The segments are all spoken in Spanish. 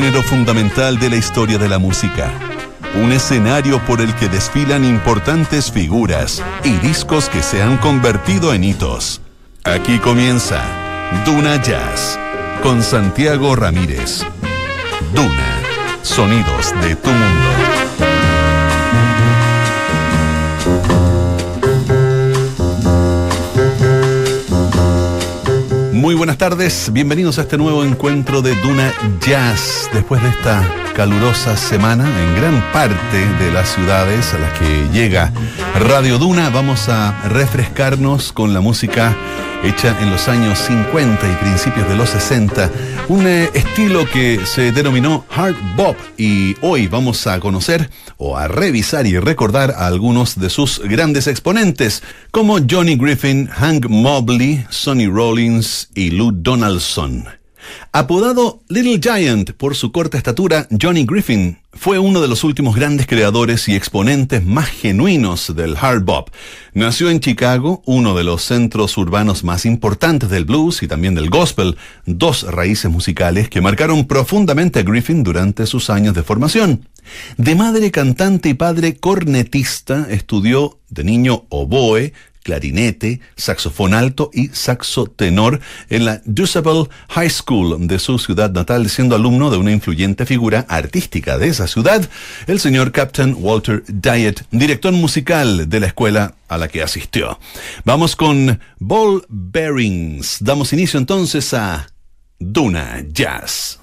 género fundamental de la historia de la música. Un escenario por el que desfilan importantes figuras y discos que se han convertido en hitos. Aquí comienza Duna Jazz con Santiago Ramírez. Duna, sonidos de tu mundo. Muy buenas tardes, bienvenidos a este nuevo encuentro de Duna Jazz. Después de esta calurosa semana en gran parte de las ciudades a las que llega Radio Duna, vamos a refrescarnos con la música hecha en los años 50 y principios de los 60, un eh, estilo que se denominó hard bop y hoy vamos a conocer o a revisar y recordar a algunos de sus grandes exponentes como Johnny Griffin, Hank Mobley, Sonny Rollins y Lou Donaldson. Apodado Little Giant por su corta estatura, Johnny Griffin fue uno de los últimos grandes creadores y exponentes más genuinos del hard bop. Nació en Chicago, uno de los centros urbanos más importantes del blues y también del gospel, dos raíces musicales que marcaron profundamente a Griffin durante sus años de formación. De madre cantante y padre cornetista, estudió de niño oboe, clarinete, saxofón alto y saxo tenor en la Dusable High School de su ciudad natal, siendo alumno de una influyente figura artística de esa ciudad, el señor Captain Walter Diet, director musical de la escuela a la que asistió. Vamos con Ball Bearings. Damos inicio entonces a Duna Jazz.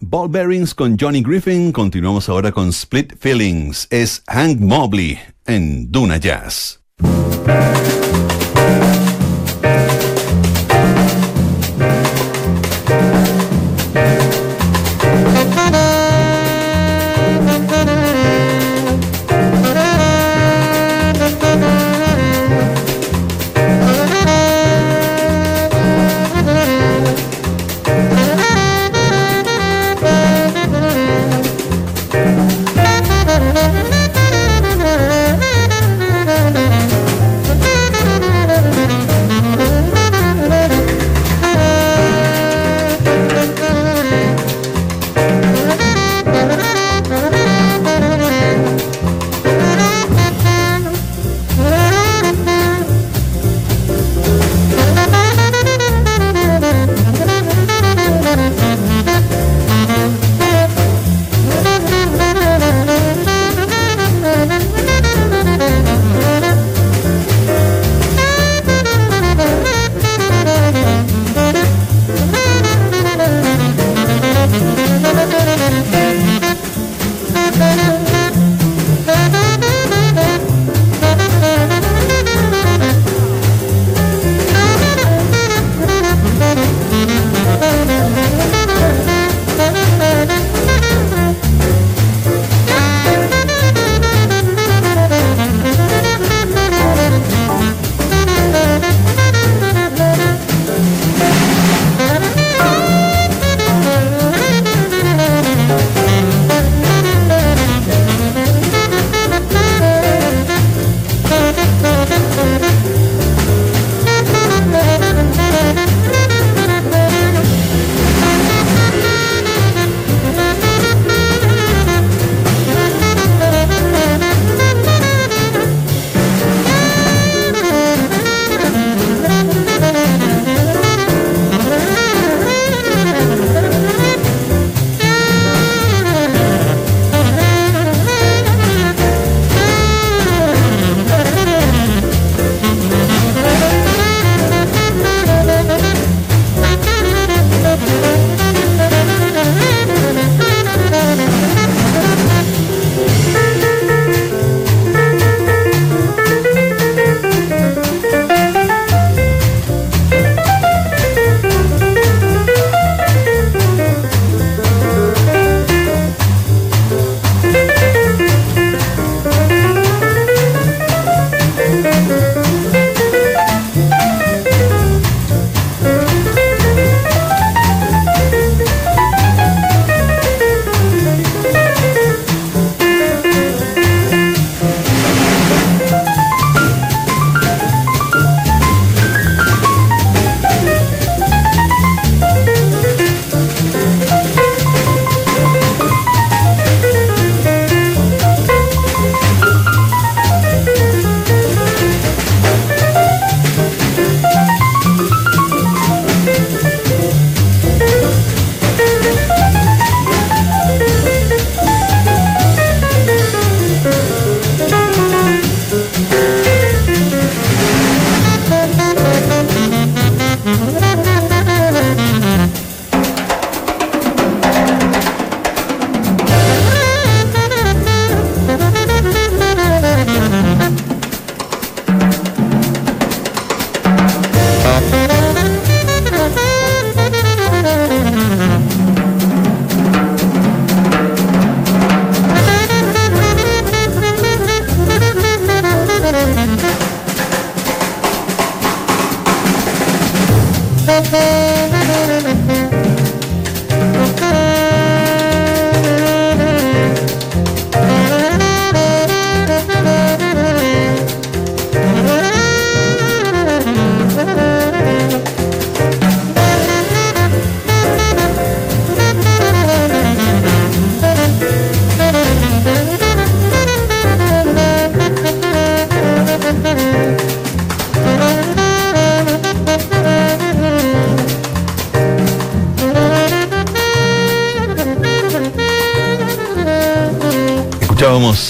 Ball Bearings con Johnny Griffin. Continuamos ahora con Split Feelings. Es Hank Mobley en Duna Jazz.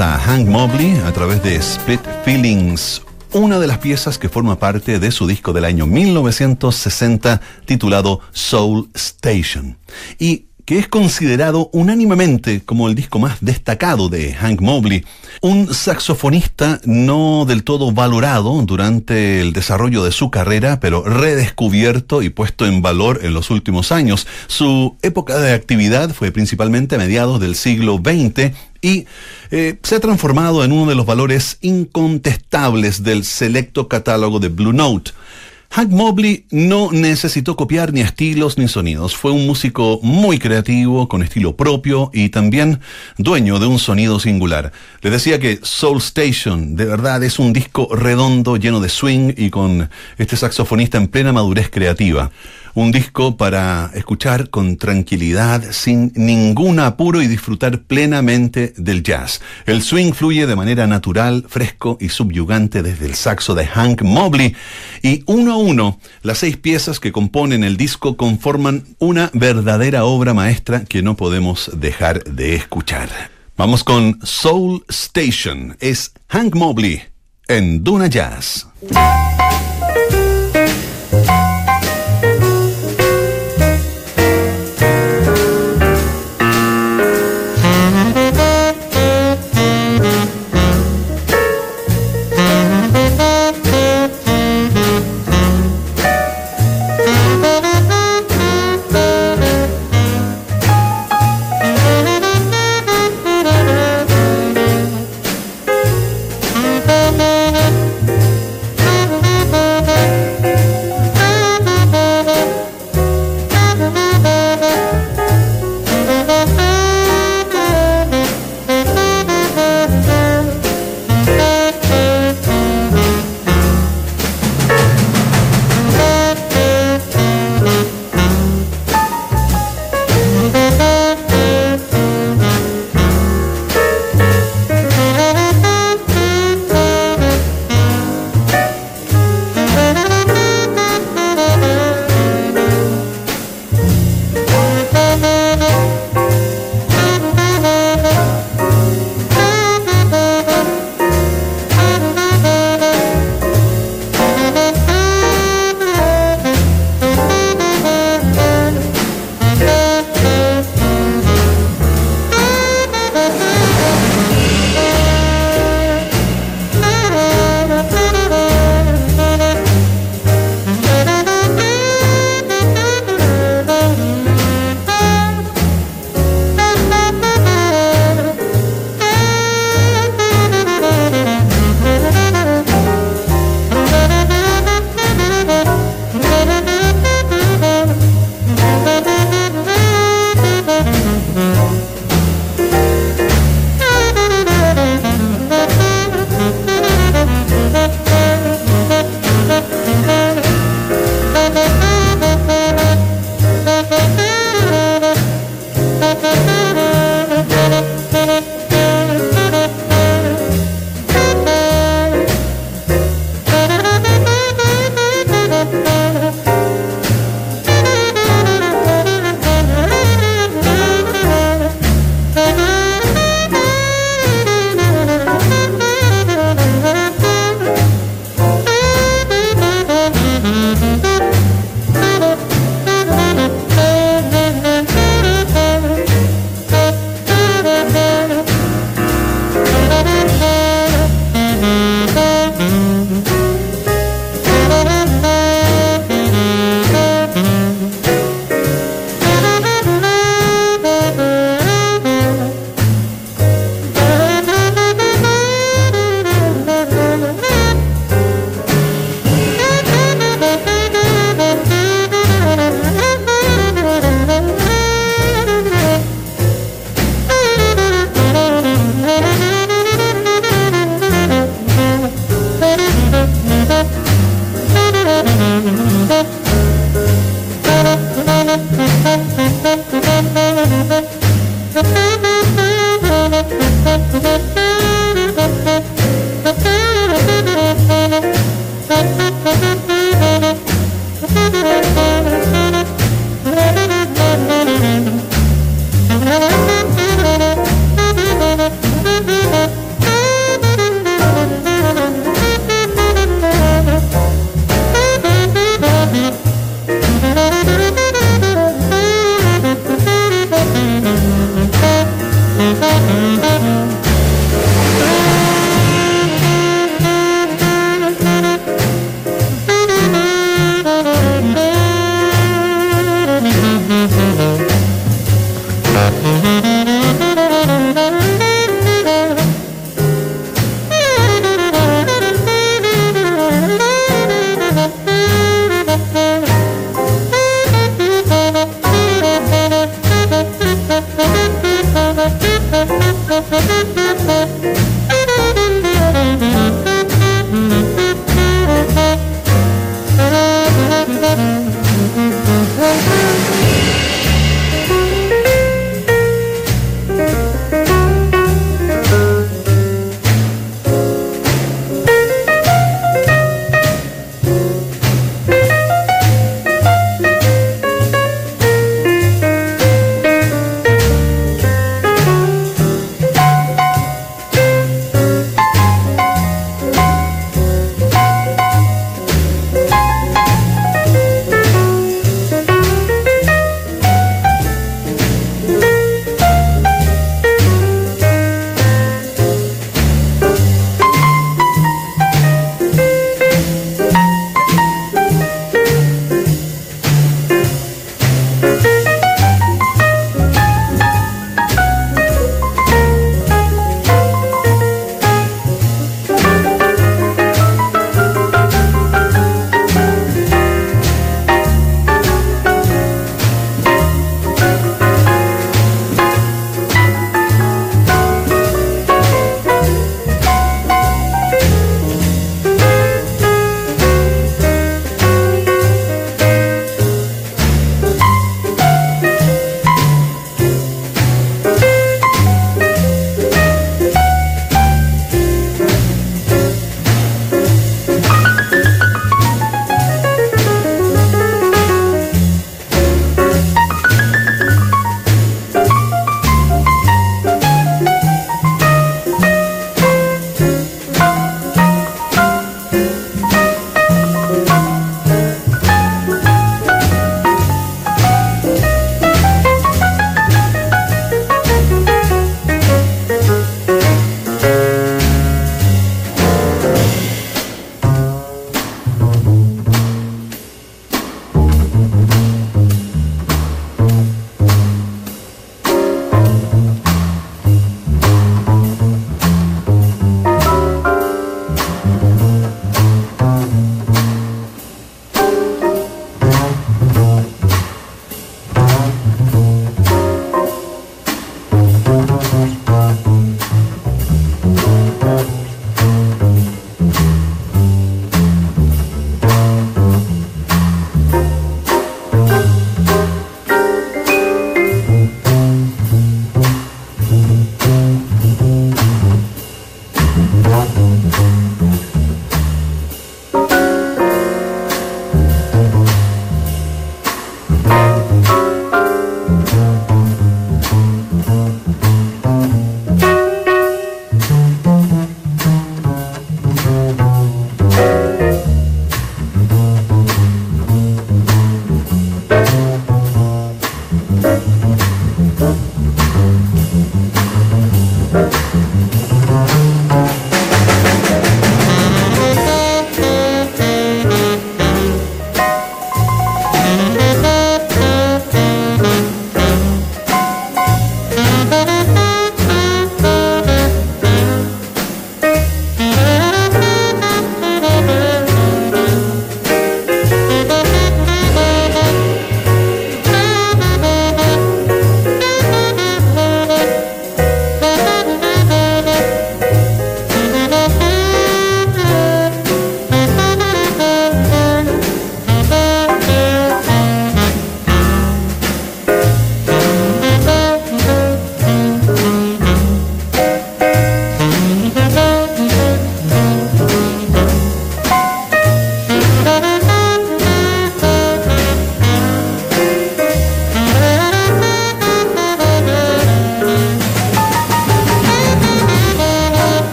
A Hank Mobley a través de Split Feelings, una de las piezas que forma parte de su disco del año 1960 titulado Soul Station. Y que es considerado unánimemente como el disco más destacado de Hank Mobley, un saxofonista no del todo valorado durante el desarrollo de su carrera, pero redescubierto y puesto en valor en los últimos años. Su época de actividad fue principalmente a mediados del siglo XX y eh, se ha transformado en uno de los valores incontestables del selecto catálogo de Blue Note. Hank Mobley no necesitó copiar ni estilos ni sonidos. Fue un músico muy creativo, con estilo propio y también dueño de un sonido singular. Le decía que Soul Station de verdad es un disco redondo, lleno de swing y con este saxofonista en plena madurez creativa. Un disco para escuchar con tranquilidad, sin ningún apuro y disfrutar plenamente del jazz. El swing fluye de manera natural, fresco y subyugante desde el saxo de Hank Mobley. Y uno a uno, las seis piezas que componen el disco conforman una verdadera obra maestra que no podemos dejar de escuchar. Vamos con Soul Station. Es Hank Mobley en Duna Jazz.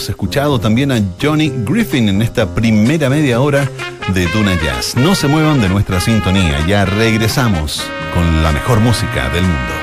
Hemos escuchado también a Johnny Griffin en esta primera media hora de Tuna Jazz. No se muevan de nuestra sintonía, ya regresamos con la mejor música del mundo.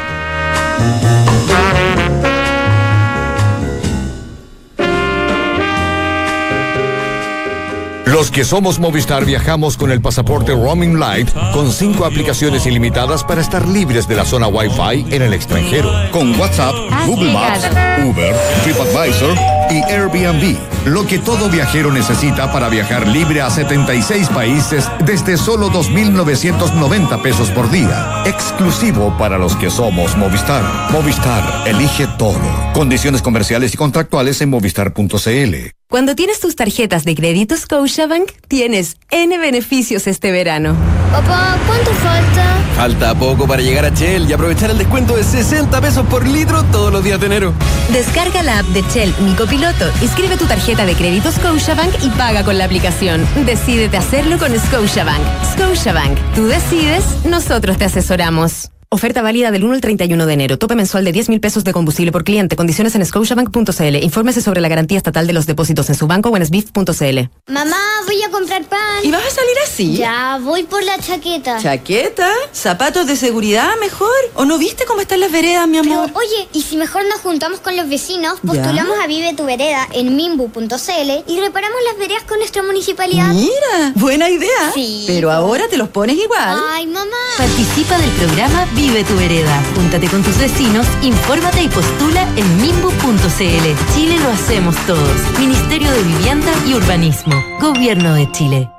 Los que somos Movistar viajamos con el pasaporte Roaming Light con cinco aplicaciones ilimitadas para estar libres de la zona Wi-Fi en el extranjero. Con WhatsApp, Google Maps, Uber, TripAdvisor y Airbnb. Lo que todo viajero necesita para viajar libre a 76 países desde solo 2.990 pesos por día. Exclusivo para los que somos Movistar. Movistar, elige todo. Condiciones comerciales y contractuales en movistar.cl. Cuando tienes tus tarjetas de crédito Scotiabank, tienes N beneficios este verano. Papá, ¿cuánto falta? Falta poco para llegar a Shell y aprovechar el descuento de 60 pesos por litro todos los días de enero. Descarga la app de Shell Mi Copiloto, inscribe tu tarjeta de crédito Scotiabank y paga con la aplicación. Decídete hacerlo con Scotiabank. Scotiabank, tú decides, nosotros te asesoramos. Oferta válida del 1 al 31 de enero. Tope mensual de 10 mil pesos de combustible por cliente. Condiciones en scotiabank.cl. Infórmese sobre la garantía estatal de los depósitos en su banco o en sbif.cl. Mamá, voy a comprar pan. ¿Y vas a salir así? Ya, voy por la chaqueta. ¿Chaqueta? ¿Zapatos de seguridad mejor? ¿O no viste cómo están las veredas, mi amor? Pero, oye, ¿y si mejor nos juntamos con los vecinos, postulamos a Vive tu Vereda en mimbu.cl y reparamos las veredas con nuestra municipalidad? Mira, buena idea. Sí. Pero ahora te los pones igual. Ay, mamá. Participa del programa Vive tu vereda. Júntate con tus vecinos, infórmate y postula en mimbu.cl. Chile lo hacemos todos. Ministerio de Vivienda y Urbanismo. Gobierno de Chile.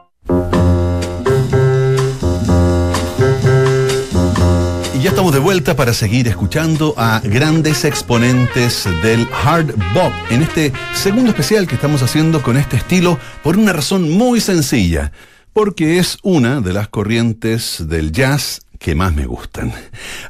Y ya estamos de vuelta para seguir escuchando a grandes exponentes del hard bop en este segundo especial que estamos haciendo con este estilo por una razón muy sencilla, porque es una de las corrientes del jazz que más me gustan.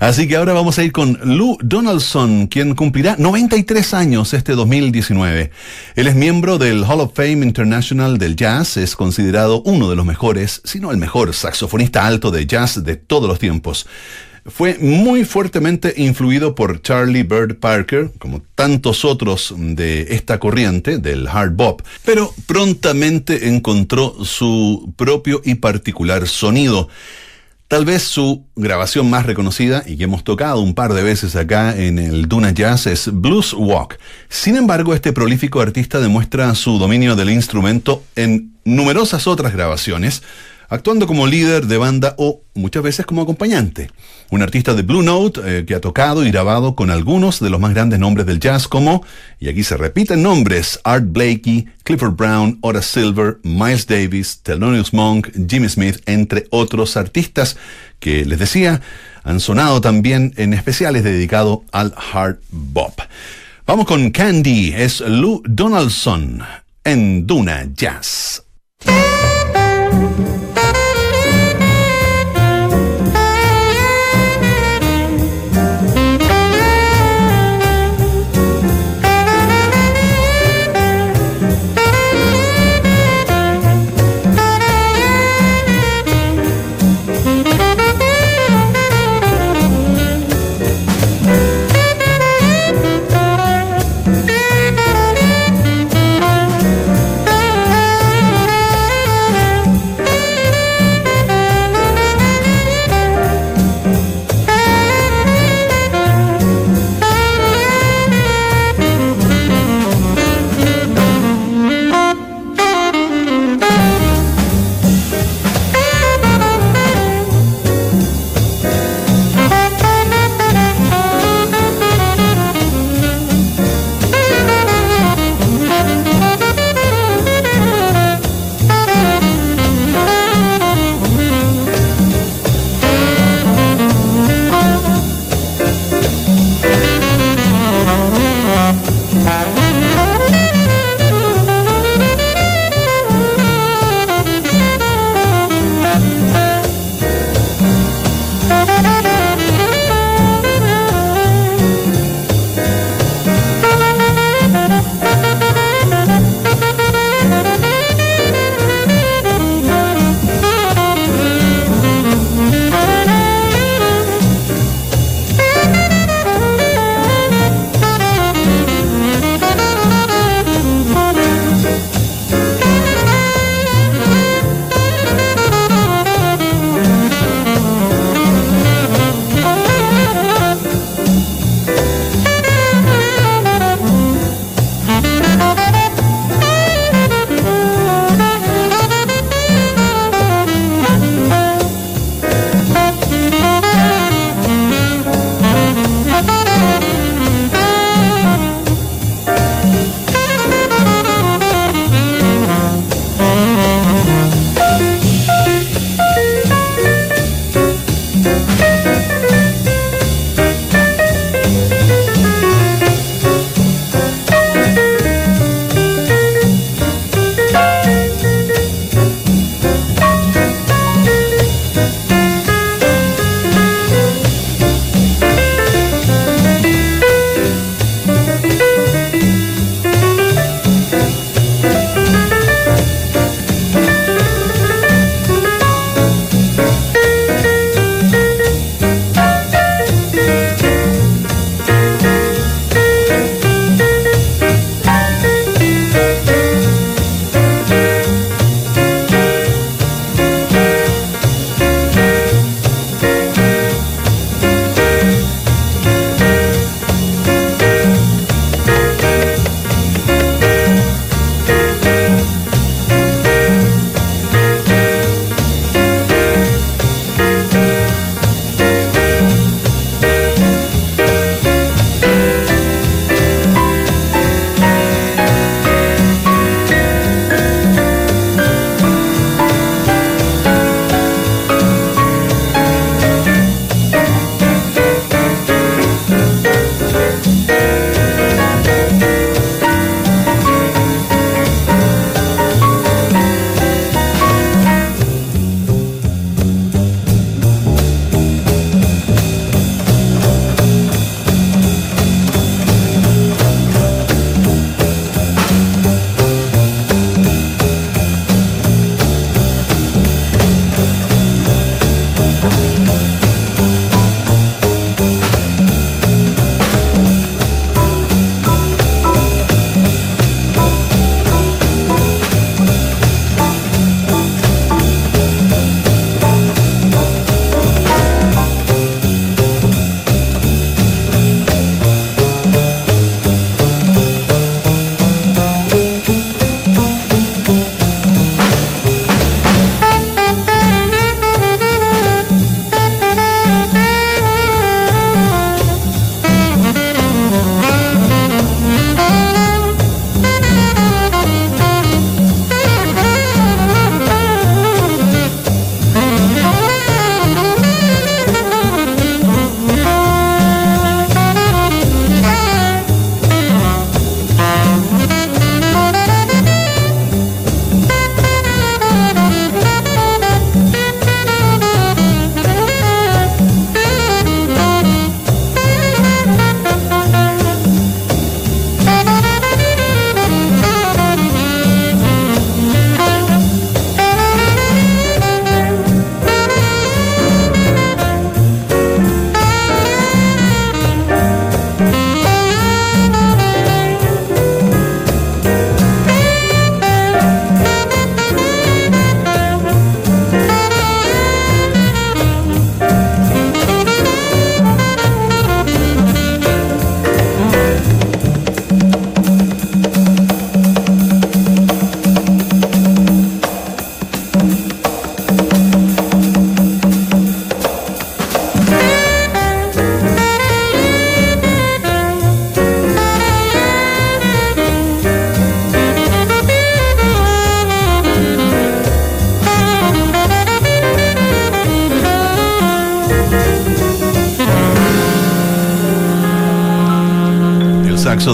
Así que ahora vamos a ir con Lou Donaldson, quien cumplirá 93 años este 2019. Él es miembro del Hall of Fame International del Jazz, es considerado uno de los mejores, si no el mejor saxofonista alto de jazz de todos los tiempos. Fue muy fuertemente influido por Charlie Bird Parker, como tantos otros de esta corriente, del hard bop, pero prontamente encontró su propio y particular sonido. Tal vez su grabación más reconocida y que hemos tocado un par de veces acá en el Duna Jazz es Blues Walk. Sin embargo, este prolífico artista demuestra su dominio del instrumento en numerosas otras grabaciones, actuando como líder de banda o muchas veces como acompañante. Un artista de Blue Note eh, que ha tocado y grabado con algunos de los más grandes nombres del jazz como, y aquí se repiten nombres, Art Blakey, Clifford Brown, Horace Silver, Miles Davis, Thelonious Monk, Jimmy Smith, entre otros artistas que, les decía, han sonado también en especiales dedicados al hard bop. Vamos con Candy, es Lou Donaldson en Duna Jazz.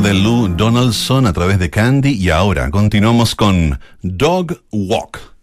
De Lou Donaldson a través de Candy y ahora continuamos con Dog Walk.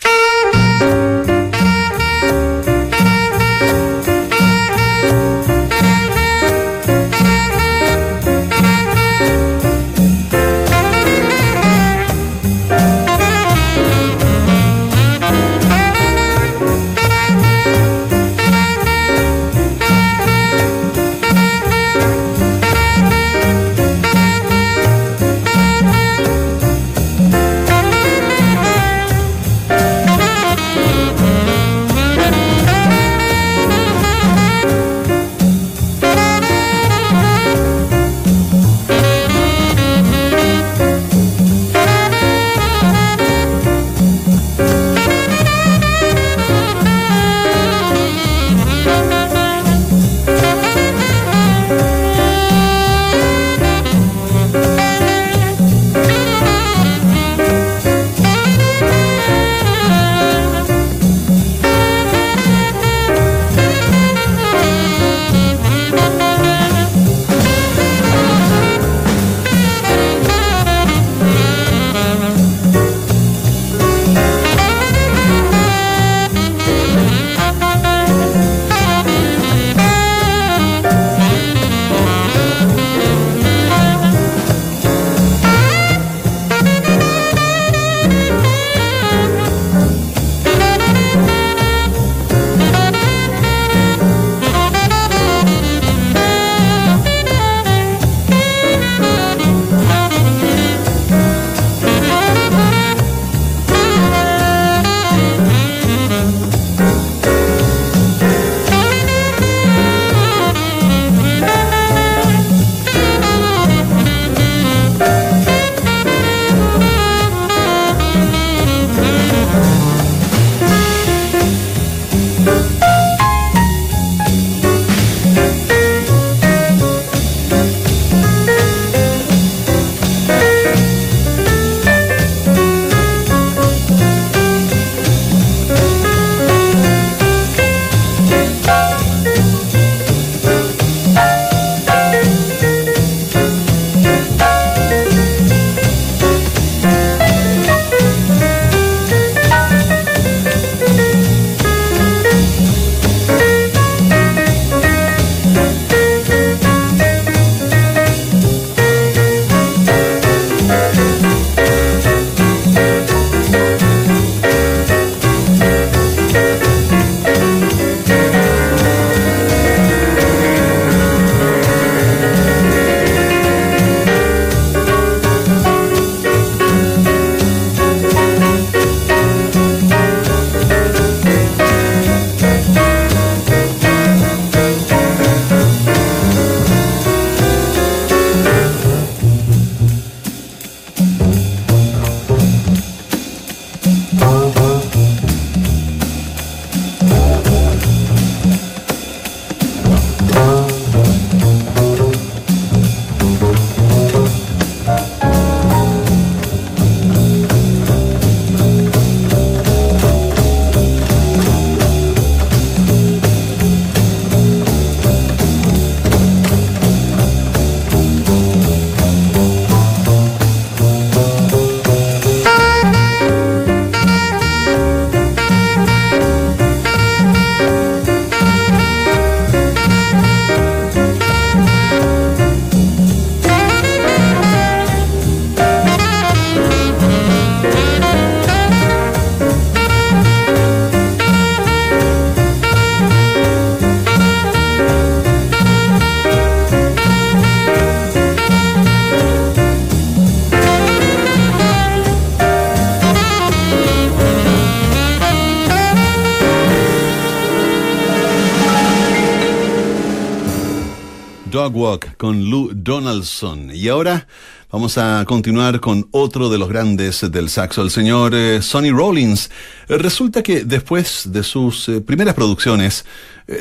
Y ahora vamos a continuar con otro de los grandes del saxo, el señor eh, Sonny Rollins. Eh, resulta que después de sus eh, primeras producciones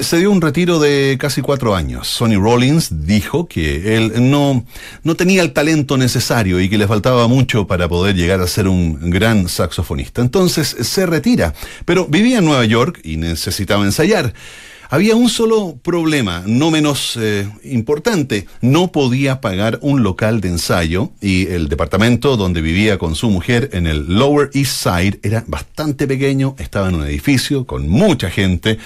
se dio un retiro de casi cuatro años. Sonny Rollins dijo que él no, no tenía el talento necesario y que le faltaba mucho para poder llegar a ser un gran saxofonista. Entonces se retira, pero vivía en Nueva York y necesitaba ensayar. Había un solo problema, no menos eh, importante. No podía pagar un local de ensayo y el departamento donde vivía con su mujer en el Lower East Side era bastante pequeño, estaba en un edificio con mucha gente,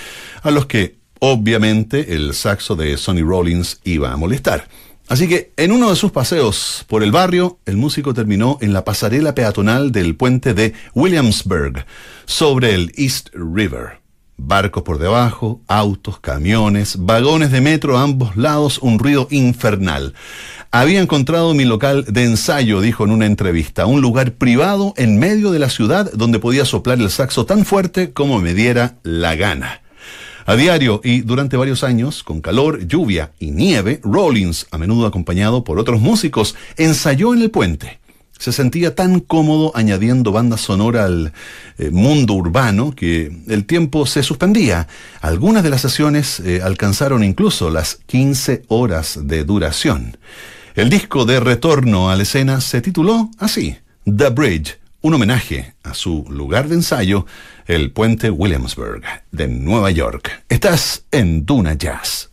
a los que obviamente el saxo de Sonny Rollins iba a molestar. Así que en uno de sus paseos por el barrio, el músico terminó en la pasarela peatonal del puente de Williamsburg, sobre el East River. Barcos por debajo, autos, camiones, vagones de metro a ambos lados, un ruido infernal. Había encontrado mi local de ensayo, dijo en una entrevista, un lugar privado en medio de la ciudad donde podía soplar el saxo tan fuerte como me diera la gana. A diario y durante varios años, con calor, lluvia y nieve, Rollins, a menudo acompañado por otros músicos, ensayó en el puente se sentía tan cómodo añadiendo banda sonora al eh, mundo urbano que el tiempo se suspendía. Algunas de las sesiones eh, alcanzaron incluso las 15 horas de duración. El disco de retorno a la escena se tituló así, The Bridge, un homenaje a su lugar de ensayo, el puente Williamsburg de Nueva York. Estás en Duna Jazz.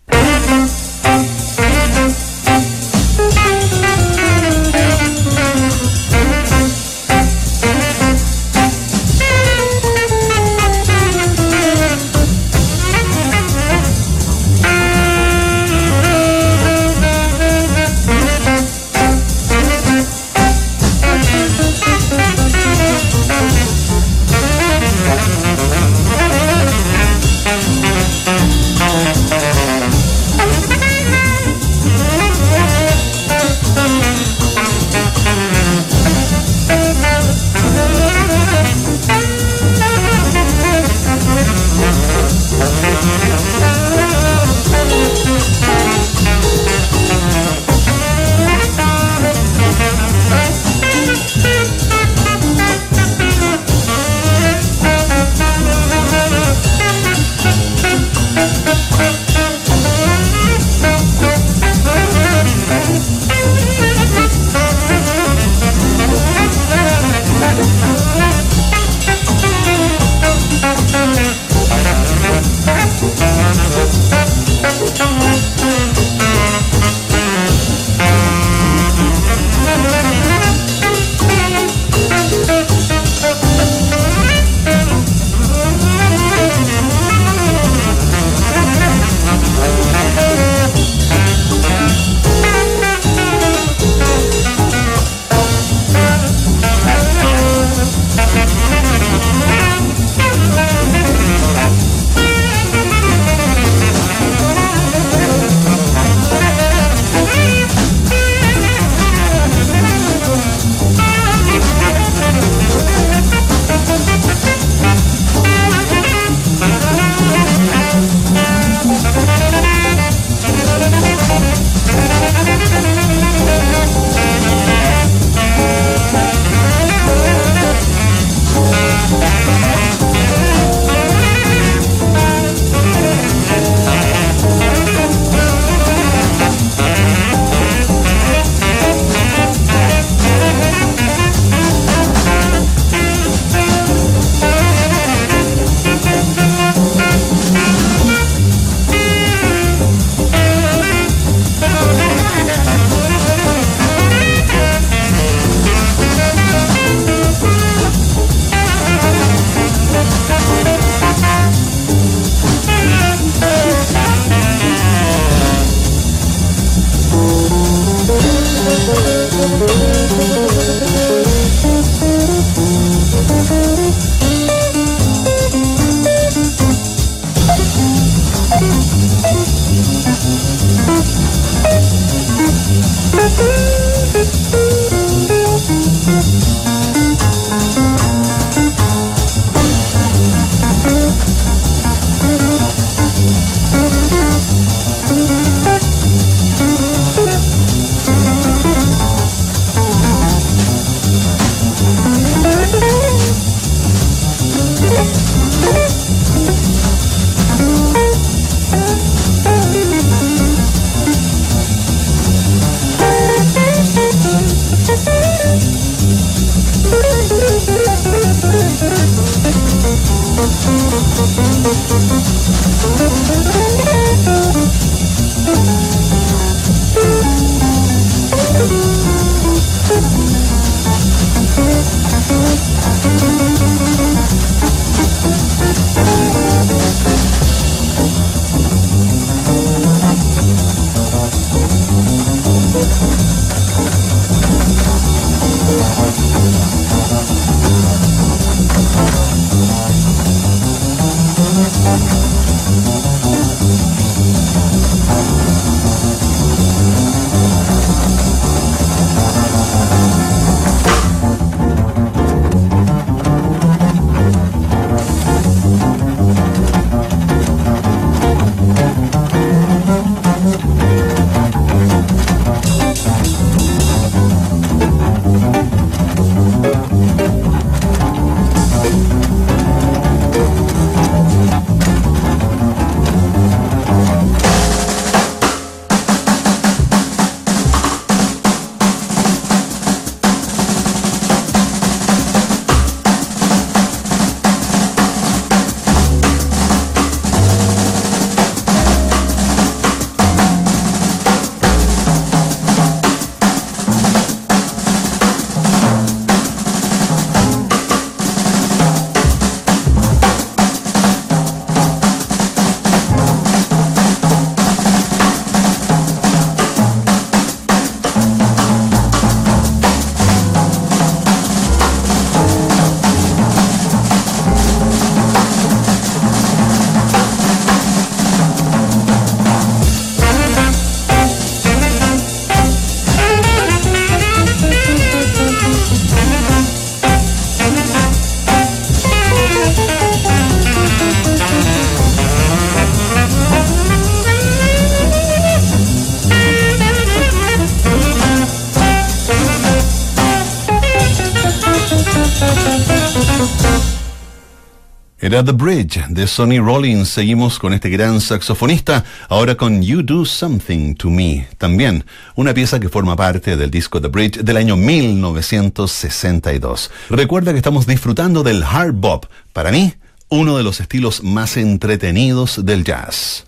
Era The Bridge de Sonny Rollins. Seguimos con este gran saxofonista, ahora con You Do Something to Me. También una pieza que forma parte del disco The Bridge del año 1962. Recuerda que estamos disfrutando del hard bop. Para mí, uno de los estilos más entretenidos del jazz.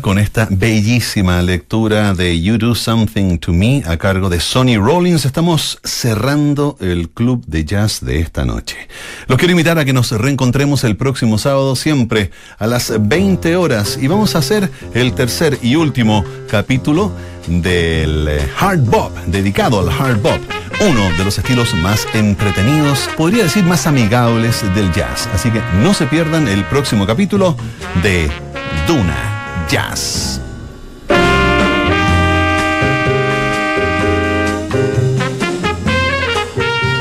Con esta bellísima lectura de You Do Something to Me a cargo de Sonny Rollins, estamos cerrando el club de jazz de esta noche. Los quiero invitar a que nos reencontremos el próximo sábado, siempre a las 20 horas, y vamos a hacer el tercer y último capítulo del eh, Hard Bop, dedicado al Hard Bop, uno de los estilos más entretenidos, podría decir más amigables del jazz. Así que no se pierdan el próximo capítulo de Duna Jazz.